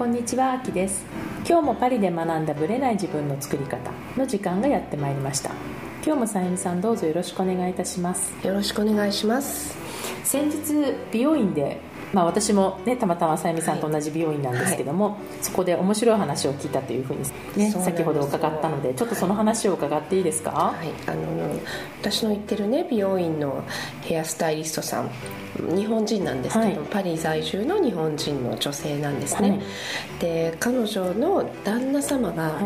こんにちはあきです。今日もパリで学んだブレない自分の作り方の時間がやってまいりました。今日もさゆみさんどうぞよろしくお願いいたします。よろしくお願いします。先日美容院でまあ、私も、ね、たまたまさゆみさんと同じ美容院なんですけども、はい、そこで面白い話を聞いたというふうに、ね、先ほど伺ったのでちょっとその話を伺っていいですか、はい、あの私の行ってる、ね、美容院のヘアスタイリストさん日本人なんですけど、はい、パリ在住の日本人の女性なんですね、で彼女の旦那様が、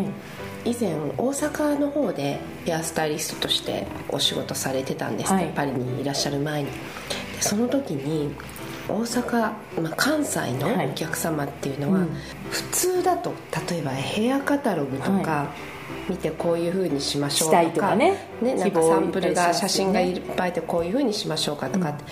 以前大阪の方でヘアスタイリストとしてお仕事されてたんですね、パリにいらっしゃる前に。でその時に大阪、まあ、関西のお客様っていうのは、はいうん、普通だと例えばヘアカタログとか、はい、見てこういうふうにしましょうとかとかね。ねなんかサンプルが写真がいっぱいでこういうふうにしましょうかとかって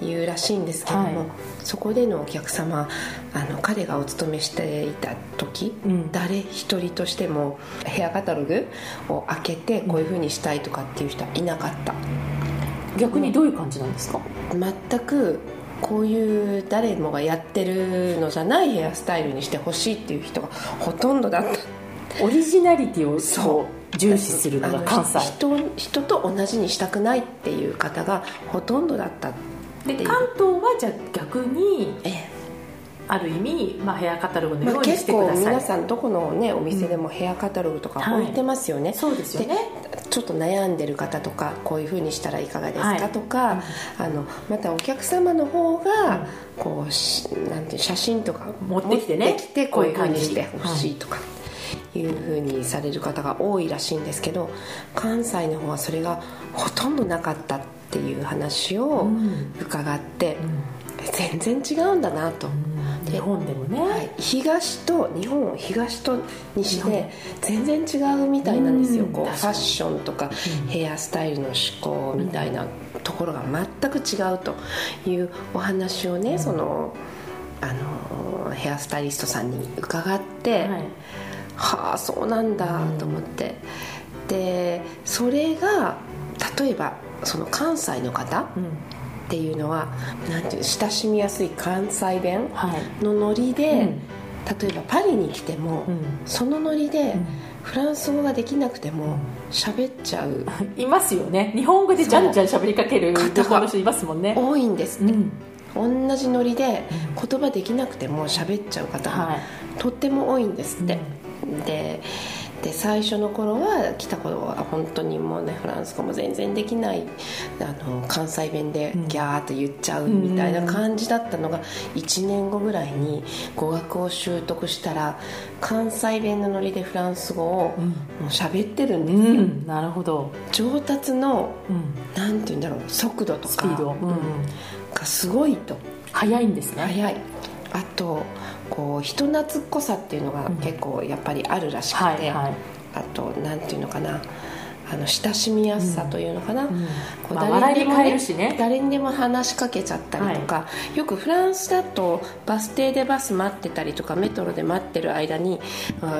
言うらしいんですけども、うん、そこでのお客様あの彼がお勤めしていた時、うん、誰一人としてもヘアカタログを開けてこういうふうにしたいとかっていう人はいなかった。逆にどういう感じなんですか？全くこういう誰もがやってるのじゃないヘアスタイルにしてほしいっていう人がほとんどだった。オリジナリティをそう重視するのが関西。人人と同じにしたくないっていう方がほとんどだったで関東はじゃあ逆に、ええ、ある意味、まあ、ヘアカタログのようにしてください、まあ、結構皆さんどこの、ね、お店でもヘアカタログとか置いてますよね、はい、そうですよね。ちょっと悩んでる方とかこういうふうにしたらいかがですか、はい、とか、あのまたお客様の方が、こうなんて写真とか持ってきてねきてこういうふうにしてほしいとか。いうふうにされる方が多いらしいんですけど関西の方はそれがほとんどなかったっていう話を伺って、全然違うんだなと。日本でもね、はい、東と日本を東と西で全然違うみたいなんですよ、こうファッションとかヘアスタイルの思考みたいなところが全く違うというお話をね、そのあのヘアスタイリストさんに伺って、はい、はあそうなんだと思って、でそれが例えばその関西の方、うんっていうのはなんていう親しみやすい関西弁のノリで、はいうん、例えばパリに来ても、うん、そのノリで、フランス語ができなくても喋っちゃう。いますよね。日本語でじゃんじゃん喋りかける方の人いますもんね。多いんですね、うん、同じノリで言葉できなくても喋っちゃう方がとっても多いんですって、でで最初の頃は来た頃は本当にもうねフランス語も全然できないあの関西弁でギャーっと言っちゃうみたいな感じだったのが1年後ぐらいに語学を習得したら関西弁のノリでフランス語を喋ってるんですよ、うん、なるほど。上達の、うん、なんて言うんだろう速度とかスピード、うん、がすごいと。早いんですね。早い。あとこう人懐っこさっていうのが結構やっぱりあるらしくて、はいはい、あとなんていうのかなあの親しみやすさというのかな、うん。うんこう誰にでも、ねね、誰にでも話しかけちゃったりとか、はい、よくフランスだとバス停でバス待ってたりとかメトロで待ってる間に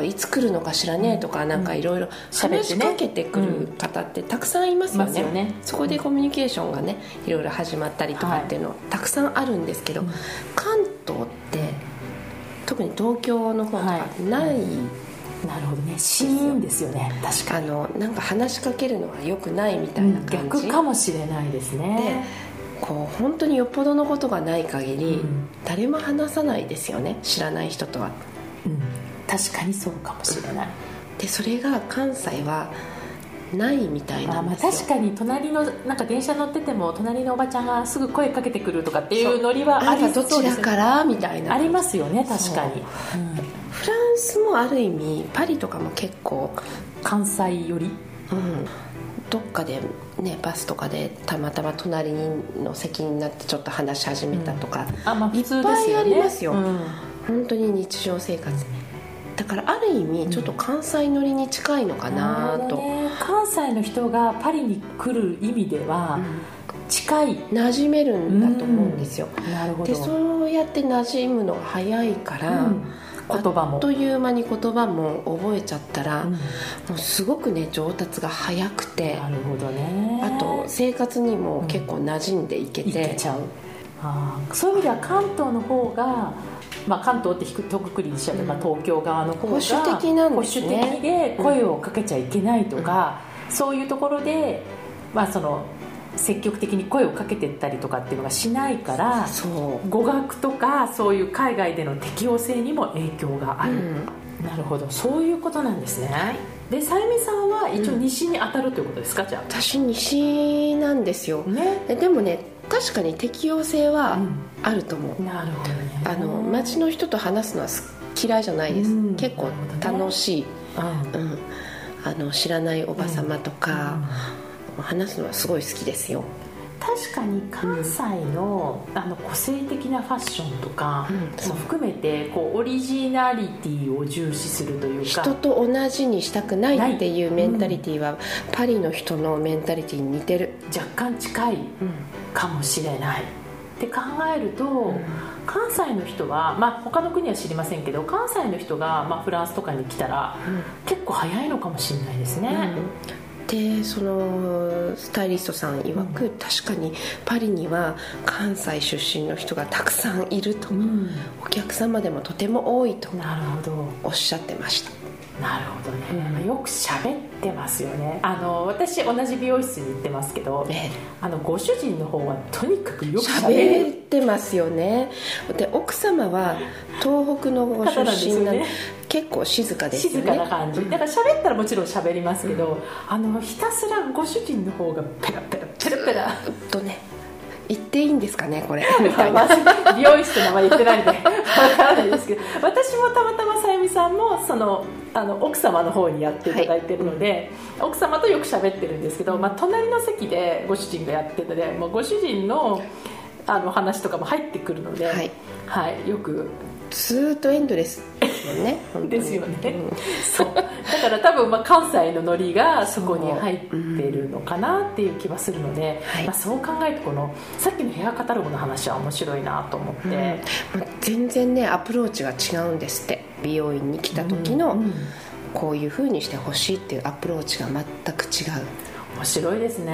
いつ来るのかしらねとか、なんかいろいろ話しかけてくる方ってたくさんいますよね。うんね、そこでコミュニケーションがねいろいろ始まったりとかっていうの、たくさんあるんですけど、関東って特に東京の方とかない、なるほどね。シーンですよね。確かに。あのなんか話しかけるのはよくないみたいな感じ、うん、逆かもしれないですね。でこう本当によっぽどのことがない限り、うん、誰も話さないですよね。知らない人とは、うん、確かにそうかもしれない、でそれが関西はないみたいなまあ確かに隣のなんか電車乗ってても隣のおばちゃんがすぐ声かけてくるとかっていうノリはありそうどちらから？みたいな。ありますよね確かに、うん、フランスもある意味パリとかも結構関西寄り？うん。どっかでねバスとかでたまたま隣の席になってちょっと話し始めたとか、うん、あまあ普通ですよね。いっぱいありますよ、うん、本当に日常生活だからある意味ちょっと関西乗りに近いのかなと、ね、関西の人がパリに来る意味では、近い。馴染めるんだと思うんですよ、なるほど。でそうやって馴染むのが早いから、うん。言葉も。あっという間に言葉も覚えちゃったら、うん、もうすごくね上達が早くてなるほどね。あと生活にも結構馴染んでいけて、うん、いけちゃう。あそういう意味では関東の方がまあ、関東ってひくとくくりにしちゃえば、東京側の方が保守的なんですね。保守的で声をかけちゃいけないとか、そういうところで、まあ、その積極的に声をかけてったりとかっていうのがしないから語学とかそういう海外での適応性にも影響がある、なるほど。そういうことなんですね、でさゆみさんは一応西に当たるということですか、じゃ私西なんですよ。あね。ででもね確かに適応性はあると思う、なるほどね。あの街の人と話すのはす嫌いじゃないです、うん。結構楽しい、うんうん、あの知らないおば様とか、話すのはすごい好きですよ確かに関西の,、あの個性的なファッションとかうん。も含めてこうオリジナリティを重視するというか人と同じにしたくないっていうメンタリティーは、パリの人のメンタリティーに似てる、若干近いかもしれない。って考えると、関西の人は、まあ、他の国は知りませんけど関西の人が、まあ、フランスとかに来たら、結構早いのかもしれないですね、でそのスタイリストさん曰く、確かにパリには関西出身の人がたくさんいると、うん。お客様でもとても多いとおっしゃってましたなるほどね、まあよく喋ってますよね。あの私同じ美容室に行ってますけどええ。あのご主人の方はとにかくよく喋ってますよね。で奥様は東北のご出身なんでね。結構静かですよね。静かな感じ。だから喋ったらもちろん喋りますけど、あのひたすらご主人の方がペラペラペラペラ。とね言っていいんですかねこれ。みたいな美容室の名前言ってないんで。わからないですけど私もたまたまさゆみさんもそのあの奥様の方にやっていただいてるので、奥様とよく喋ってるんですけど、まあ、隣の席でご主人がやってるのでもうご主人のあの話とかも入ってくるので、はい。はい、よくずーっとエンドレス。ですよねですよね。うん。そう。だから多分まあ関西のノリがそこに入ってるのかなっていう気はするので、はい。まあ、そう考えるとこのさっきのヘアカタログの話は面白いなと思って、まあ全然ねアプローチが違うんですって。美容院に来た時の、うんうん。こういう風にしてほしいっていうアプローチが全く違う。面白いですね、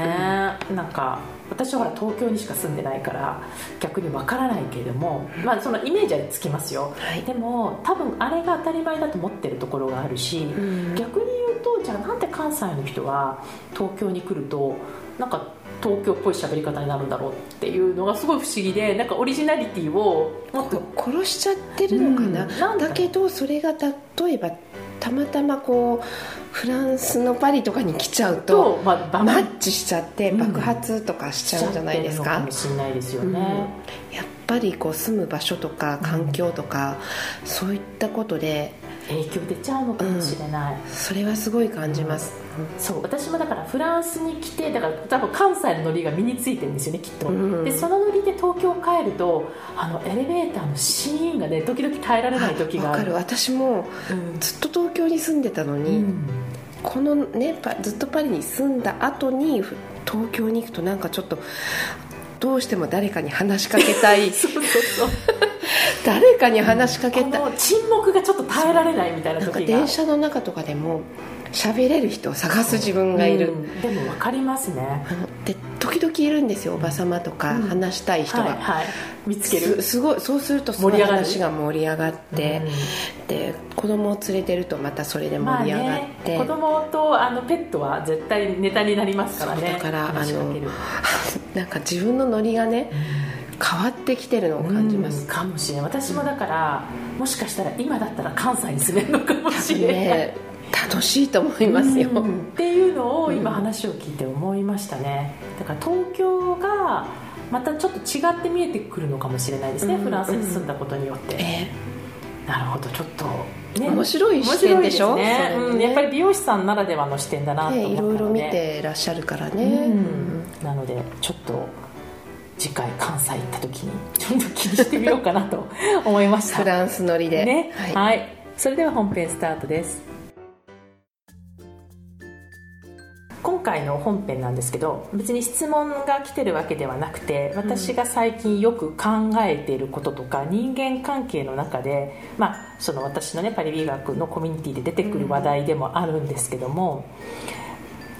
なんか私はほら東京にしか住んでないから逆にわからないけれども、まあ、そのイメージはつきますよ、はい。でも多分あれが当たり前だと思ってるところがあるし、ん。逆に言うとじゃあなんで関西の人は東京に来るとなんか東京っぽい喋り方になるんだろうっていうのがすごい不思議でなんかオリジナリティをもっと殺しちゃってるのかな,、うん。なだけどそれが例えばたまたまこうフランスのパリとかに来ちゃうとマッチしちゃってうん。爆発とかしちゃうんじゃないですか。しちゃってるのかも、しれないですよね、やっぱりこう住む場所とか環境とか、そういったことで影響出ちゃうのかもしれない、それはすごい感じます、そう。私もだからフランスに来てだから多分関西のノリが身についてるんですよねきっと、うんでそのノリで東京帰るとあのエレベーターのシーンがね時々耐えられない時がある。わかる。私もうん。ずっと東京に住んでたのに、うん。このねパずっとパリに住んだ後にふ東京に行くとなんかちょっとどうしても誰かに話しかけたい。そうそうそう誰かに話しかけた沈黙がちょっと耐えられないみたいななんか時が電車の中とかでも喋れる人を探す自分がいる、うん。でも分かりますね。あので時々いるんですよおば様とかうん。話したい人が、はいはい。見つける。すすごいそうするとその盛り上がる。話が盛り上がって、で子供を連れてるとまたそれで盛り上がって、まあね、子供とあのペットは絶対ネタになりますからね。だから話しかける。なんか自分のノリがね変わってきてるのを感じます、うんかもしれない私もだからもしかしたら今だったら関西に住めるのかもしれない、ね楽しいと思いますよ、うんっていうのを今話を聞いて思いましたね。だから東京がまたちょっと違って見えてくるのかもしれないですね、うんフランスに住んだことによって、えなるほどちょっと、ね、面白い視点でしょ？ですね。うん、やっぱり美容師さんならではの視点だなとえ思ったので、ねいろいろ見てらっしゃるからね、うん。なのでちょっと次回関西行った時にちょっと気にしてみようかなと思いました。フランス乗りで、ね。ははい。い、それでは本編スタートです。今回の本編なんですけど別に質問が来てるわけではなくて私が最近よく考えていることとか、人間関係の中で、まあ、その私のねパリ美学のコミュニティで出てくる話題でもあるんですけども、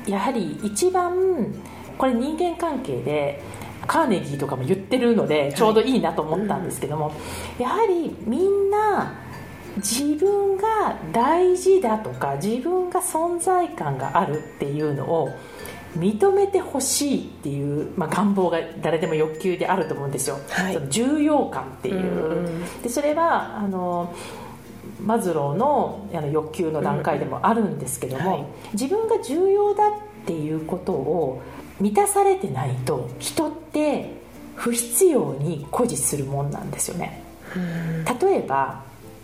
やはり一番これ人間関係でカーネギーとかも言ってるのでちょうどいいなと思ったんですけども、やはりみんな自分が大事だとか自分が存在感があるっていうのを認めてほしいっていう、まあ、願望が誰でも欲求であると思うんですよ、はい、その重要感っていう、うん。うん、でそれはあのマズローのあの欲求の段階でもあるんですけども、はい、自分が重要だっていうことを満たされてないと人って不必要に誇示するもんなんですよね、例えば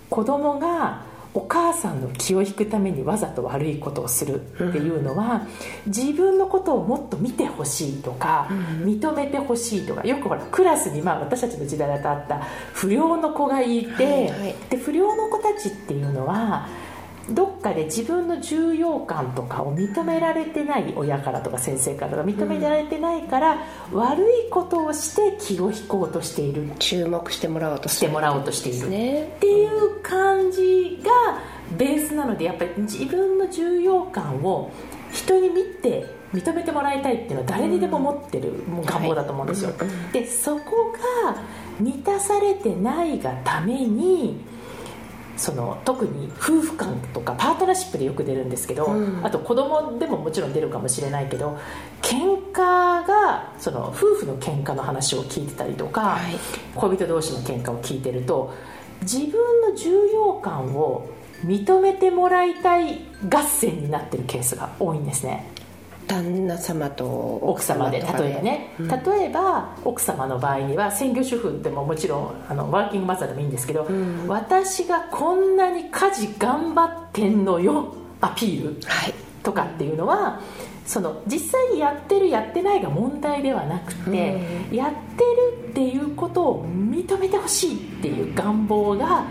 子供がお母さんの気を引くためにわざと悪いことをするっていうのは、自分のことをもっと見てほしいとか、認めてほしいとかよくほらクラスに、まあ、私たちの時代だとあった不良の子がいて、はいはい、で不良の子たちっていうのはどっかで自分の重要感とかを認められてない親からとか先生からとか認められてないから、うん、悪いことをして気を引こうとしている。注目してもらおうとしてもらおうとしている、ね、っていう感じがベースなのでやっぱり自分の重要感を人に見て認めてもらいたいっていうのは誰にでも持ってる願望だと思うんですよ、はい、でそこが満たされてないがためにその特に夫婦間とかパートナーシップでよく出るんですけど、うん、あと子供でももちろん出るかもしれないけど喧嘩がその夫婦の喧嘩の話を聞いてたりとか、はい、恋人同士の喧嘩を聞いてると自分の重要感を認めてもらいたい合戦になってるケースが多いんですね旦那様と奥様で例えばね、うん、例えば奥様の場合には専業主婦でももちろんあのワーキングマザーでもいいんですけど、うん、私がこんなに家事頑張ってんのよアピールとかっていうのは、その実際にやってるやってないが問題ではなくて、うん、やってるっていうことを認めてほしいっていう願望が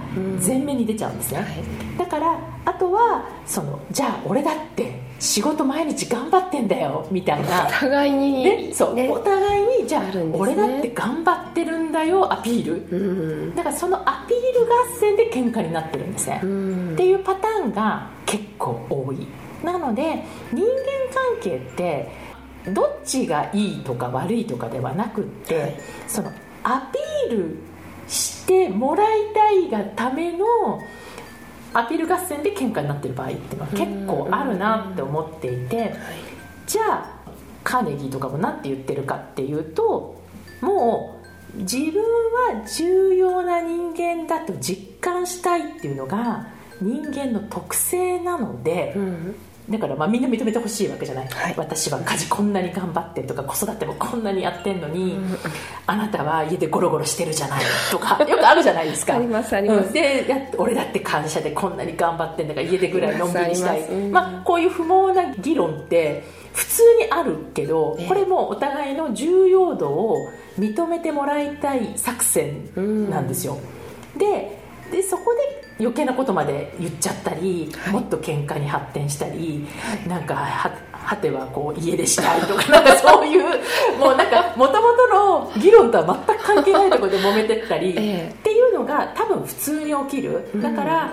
前面に出ちゃうんですね、はい、だからあとはそのじゃあ俺だって仕事毎日頑張ってんだよみたいな。お互いに、ね、そう、ね、お互いにじゃあ、ね、俺だって頑張ってるんだよアピール、うん、だからそのアピール合戦で喧嘩になってるんですね、うん、っていうパターンが結構多い。なので人間関係ってどっちがいいとか悪いとかではなくって、はい、そのアピールしてもらいたいがためのアピール合戦で喧嘩になってる場合っていうのは結構あるなって思っていてじゃあカーネギーとかも何て言ってるかっていうともう自分は重要な人間だと実感したいっていうのが人間の特性なので、うんだからまあみんな認めてほしいわけじゃない、はい、私は家事こんなに頑張ってとか子育てもこんなにやってんのに、うん、あなたは家でゴロゴロしてるじゃない。とか よくあるじゃないですか。ありますあります、うん、でや俺だって感謝でこんなに頑張ってんだから家でぐらいのんびりしたい。まあ、こういう不毛な議論って普通にあるけどこれもお互いの重要度を認めてもらいたい作戦なんですよ、うん、ででそこで余計なことまで言っちゃったり、はい、もっと喧嘩に発展したり、はい、なんかはてはこう家出したいとか なんかそういうもうなんかもともとの議論とは全く関係ないところで揉めてったり、ええ、っていうのが多分普通に起きる。だから、うん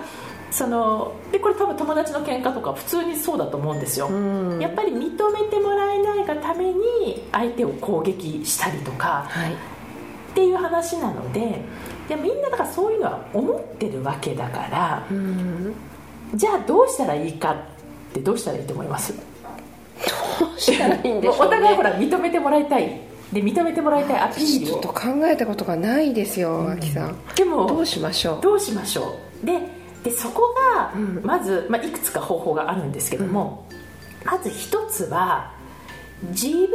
そのでこれ多分友達の喧嘩とか普通にそうだと思うんですよ、うん、やっぱり認めてもらえないがために相手を攻撃したりとか、はい、っていう話なのででみんなだからそういうのは思ってるわけだから、うん、じゃあどうしたらいいかってどうしたらいいと思います？どうしたらいいんでね、お互いほら認めてもらいたい。で認めてもらいたいアピールを。ちょっと考えたことがないですよ、あきさん。でもどうしましょう。どうしましょう。ででそこがまず、まあ、いくつか方法があるんですけども、うん、まず一つは自分が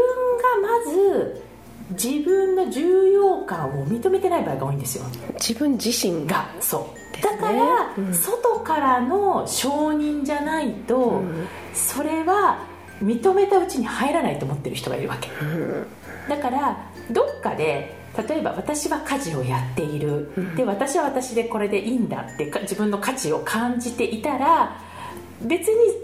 まず自分の重要感を認めてない場合が多いんですよ。自分自身が。そう、だから、うん、外からの承認じゃないと、うん、それは認めたうちに入らないと思ってる人がいるわけ、うん、だからどっかで例えば私は家事をやっている、で私は私でこれでいいんだって自分の価値を感じていたら別に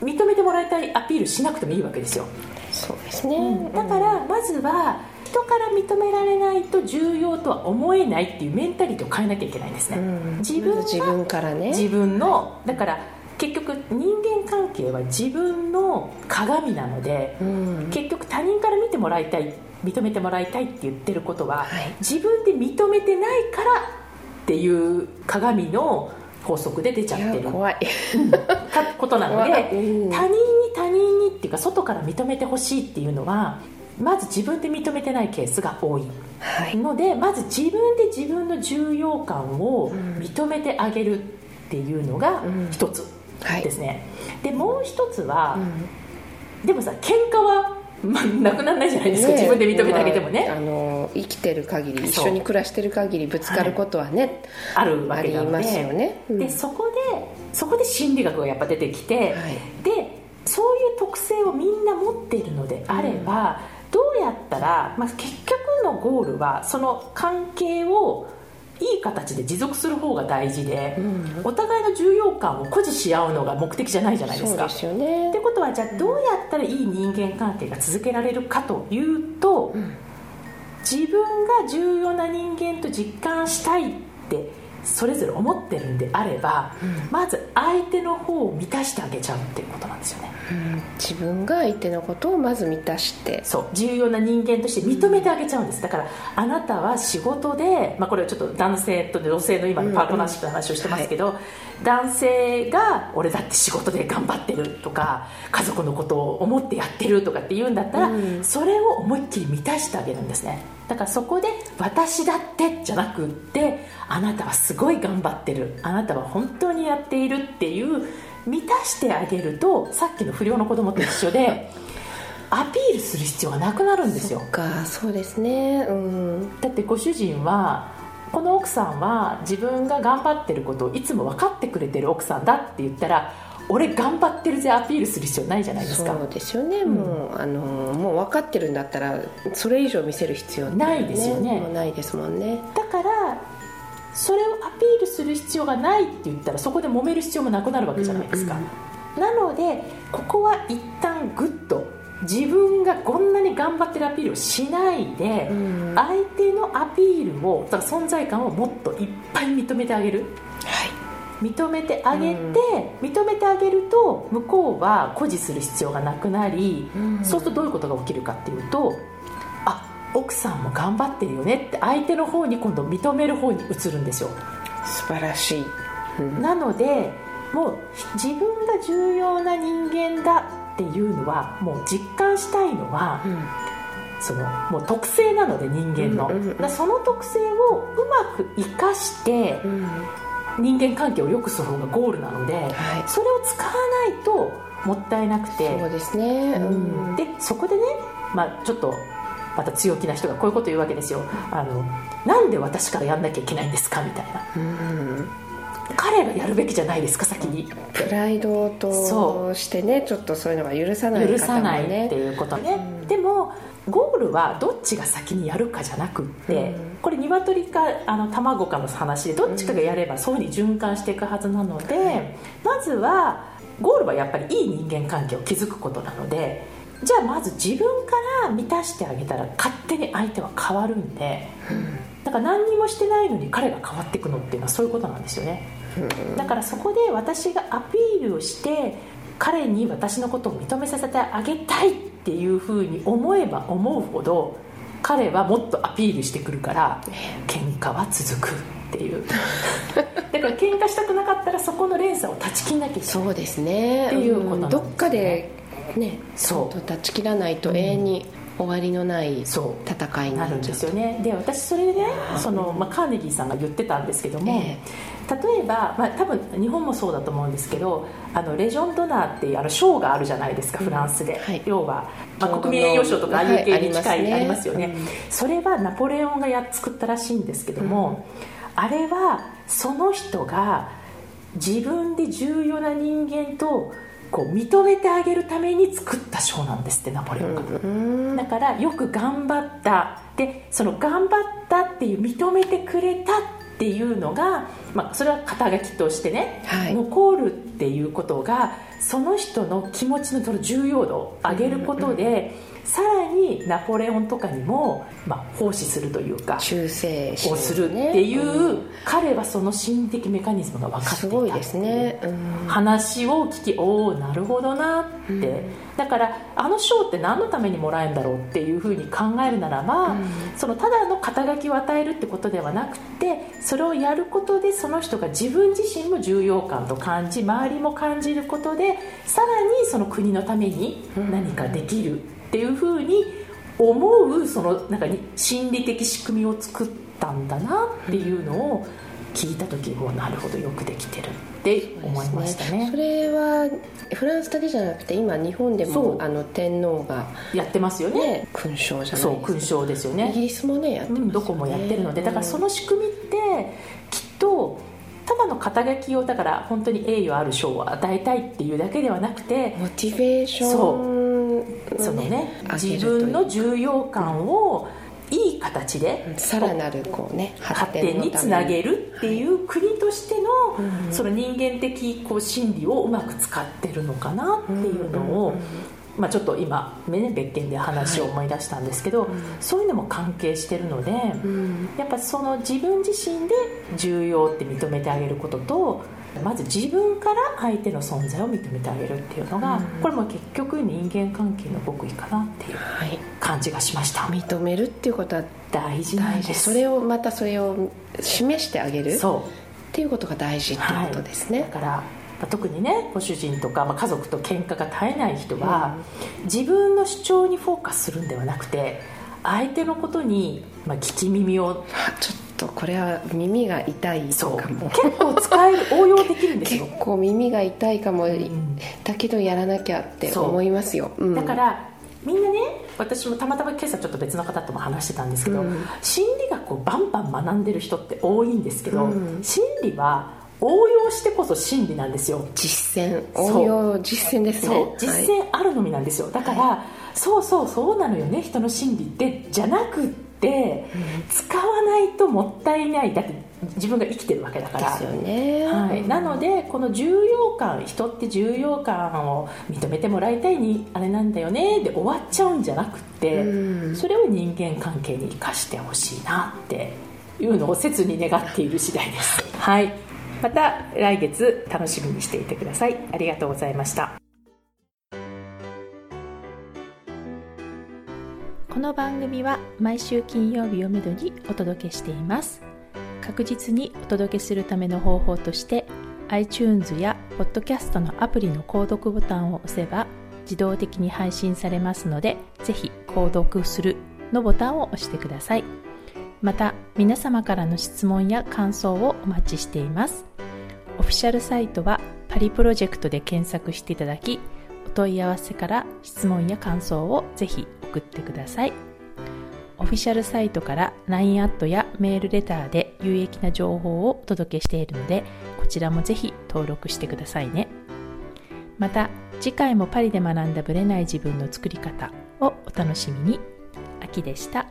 認めてもらいたいアピールしなくてもいいわけですよ。そうですね、だからまずは人から認められないと重要とは思えないっていうメンタリティを変えなきゃいけないんですね、うん、自分自分からね。自分のだから結局人間関係は自分の鏡なので、うん、結局他人から見てもらいたい認めてもらいたいって言ってることは、はい。自分で認めてないからっていう鏡の法則で出ちゃいってる。や怖い。かことなので、他人に他人にっていうか外から認めてほしいっていうのはまず自分で認めてないケースが多い。はい。のでまず自分で自分の重要感を認めてあげるっていうのがうん。一つはい。ですね、でもう一つはう、ん。でもさ喧嘩は、まあ、なくならないじゃないですか、ね。自分で認めてあげてもね、まああの生きてる限り一緒に暮らしてる限りぶつかることはね、あるわありけなので。ますよね、うん。でそこでそこで心理学がやっぱ出てきて、はい。でそういう特性をみんな持っているのであれば、どうやったら、まあ、結局のゴールはその関係をいい形で持続する方が大事で、うん。お互いの重要感を誇示し合うのが目的じゃないじゃないですか。すよね。ってことはじゃあどうやったらいい人間関係が続けられるかというと、ん。自分が重要な人間と実感したいってそれぞれ思ってるんであれば、うん。まず相手の方を満たしてあげちゃうっていうことなんですよね。うん。自分が相手のことをまず満たして。そう。重要な人間として認めてあげちゃうんです。だからあなたは仕事で、まあ、これはちょっと男性と女性の今のパートナーシップの話をしてますけど、男性が俺だって仕事で頑張ってるとか家族のことを思ってやってるとかって言うんだったら、うん。それを思いっきり満たしてあげるんですね。だからそこで「私だって」じゃなくって「あなたはすごい頑張ってる。あなたは本当にやっている」っていう満たしてあげるとさっきの不良の子供と一緒で アピールする必要がなくなるんですよ。かそうですね。うん。だってご主人はこの奥さんは自分が頑張ってることをいつも分かってくれてる奥さんだって言ったら俺頑張ってるぜアピールする必要ないじゃないですか。そうですよね、もうあのもう分かってるんだったらそれ以上見せる必要ってないですよね。ないですもんね。だからそれをアピールする必要がないって言ったらそこで揉める必要もなくなるわけじゃないですか、なのでここは一旦グッと自分がこんなに頑張ってるアピールをしないで、うん。相手のアピールをだから存在感をもっといっぱい認めてあげる。はい。認めてあげて、認めてあげると向こうは誇示する必要がなくなり、うん。そうするとどういうことが起きるかっていうとあ奥さんも頑張ってるよねって相手の方に今度認める方に移るんですよ。素晴らしい、うん。なのでもう自分が重要な人間だっていうのはもう実感したいのは、うん。そのもう特性なので人間の、うんうんその特性をうまく生かしてうん。人間関係を良くする方がゴールなので、はい。それを使わないともったいなくてそうですね、うん。でそこでね、まあ、ちょっとまた強気な人がこういうこと言うわけですよ。あのなんで私からやんなきゃいけないんですか？みたいな。うん彼がやるべきじゃないですか先に。プライドそとしてねちょっとそういうのが許さない許方もさないってねいうことね、うん。でもゴールはどっちが先にやるかじゃなくって、うん。これ鶏かあの卵かの話でどっちかがやればそういうふうに循環していくはずなので、まずはゴールはやっぱりいい人間関係を築くことなのでじゃあまず自分から満たしてあげたら勝手に相手は変わるんでだから何にもしてないのに彼が変わっていくのっていうのはそういうことなんですよね だからそこで私がアピールをして彼に私のことを認めさせてあげたいっていうふうに思えば思うほど彼はもっとアピールしてくるから喧嘩は続くっていう。だから喧嘩したくなかったらそこの連鎖を断ち切んなきゃいけない。そうですね。っていうことね。んどっかでねそう。断ち切らないと永遠に終わりのない戦いになるんですよね。で私それでねその、まあ、カーネギーさんが言ってたんですけども、え例えば、まあ、多分日本もそうだと思うんですけどあのレジョン・ドナーっていうあの賞があるじゃないですかフランスで、はい。要は、まあ、国民栄誉賞とかああいう系に近い、はいありますよね、うん。それはナポレオンがやっ作ったらしいんですけども、あれはその人が自分で重要な人間とこう認めてあげるために作った賞なんですってナポレオンが。うんだからよく頑張った。でその頑張ったっていう認めてくれたっっていうのが、まあ、それは肩書きとしてね、はい。残るっていうことがその人の気持ちのその重要度を上げることで、さらにナポレオンとかにも、まあ、奉仕するというか忠誠心をするっていう、彼はその心理的メカニズムが分かっていたすごいですね、うん。話を聞きおおなるほどなって、だからあの賞って何のためにもらえるんだろうっていうふうに考えるならば、そのただの肩書きを与えるってことではなくてそれをやることでその人が自分自身も重要感と感じ周りも感じることでさらにその国のために何かできるっていうふうに思うそのなんかに心理的仕組みを作ったんだなっていうのを聞いた時もなるほどよくできてるって思いましたね。それはフランスだけじゃなくて今日本でもあの天皇がやってますよね。ね勲章じゃないそう勲章ですよイギね、リスもねやってますよね。うん、どこもやってるのでだからその仕組みってきっとただの肩書きをだから本当に栄誉ある賞を与えたいっていうだけではなくてモチベーションそのね上げ自分の重要感をいい形でさらなるこうね発展に。つなげるっていう国としてのその人間的こう心理をうまく使ってるのかなっていうのを、まあ、ちょっと今、ね、別件で話を思い出したんですけど、そういうのも関係してるので、やっぱその自分自身で重要って認めてあげることとまず自分から相手の存在を認めてあげるっていうのが、これも結局人間関係の極意かなっていうはい。感じがしました。認めるっていうことは大事なんです。それをまたそれを示してあげるっそう。ていうことが大事っていうことですね、だから、まあ特にねご主人とか、まあ、家族と喧嘩が絶えない人は、自分の主張にフォーカスするんではなくて相手のことに、まあ、聞き耳をあちょっとこれは耳が痛いそう。かも結構使える応用できるんです結よ構耳が痛いかも、ん。だけどやらなきゃって思いますよ、うん。だからみんなね私もたまたま今朝ちょっと別の方とも話してたんですけど、うん。心理学をバンバン学んでる人って多いんですけど、うん。心理は応用してこそ真理なんですよ。実践。応用実践ですね。実はい。践あるのみなんですよ。だから、そうそうそうなのよね人の心理って。じゃなくって、使わないともったいないだって自分が生きてるわけだから。ですよね、はい、なのでこの重要感人って重要感を認めてもらいたいにあれなんだよねで終わっちゃうんじゃなくって、うん。それを人間関係に生かしてほしいなっていうのを切に願っている次第です。はいまた来月楽しみにしていてください。ありがとうございました。この番組は毎週金曜日をめどにお届けしています。確実にお届けするための方法として iTunes や Podcast のアプリの購読ボタンを押せば自動的に配信されますのでぜひ購読するのボタンを押してください。また皆様からの質問や感想をお待ちしています。オフィシャルサイトはパリプロジェクトで検索していただきお問い合わせから質問や感想をぜひ送ってください。オフィシャルサイトから LINE アットやメールレターで有益な情報をお届けしているのでこちらもぜひ登録してくださいね。また次回もパリで学んだブレない自分の作り方をお楽しみに。秋でした。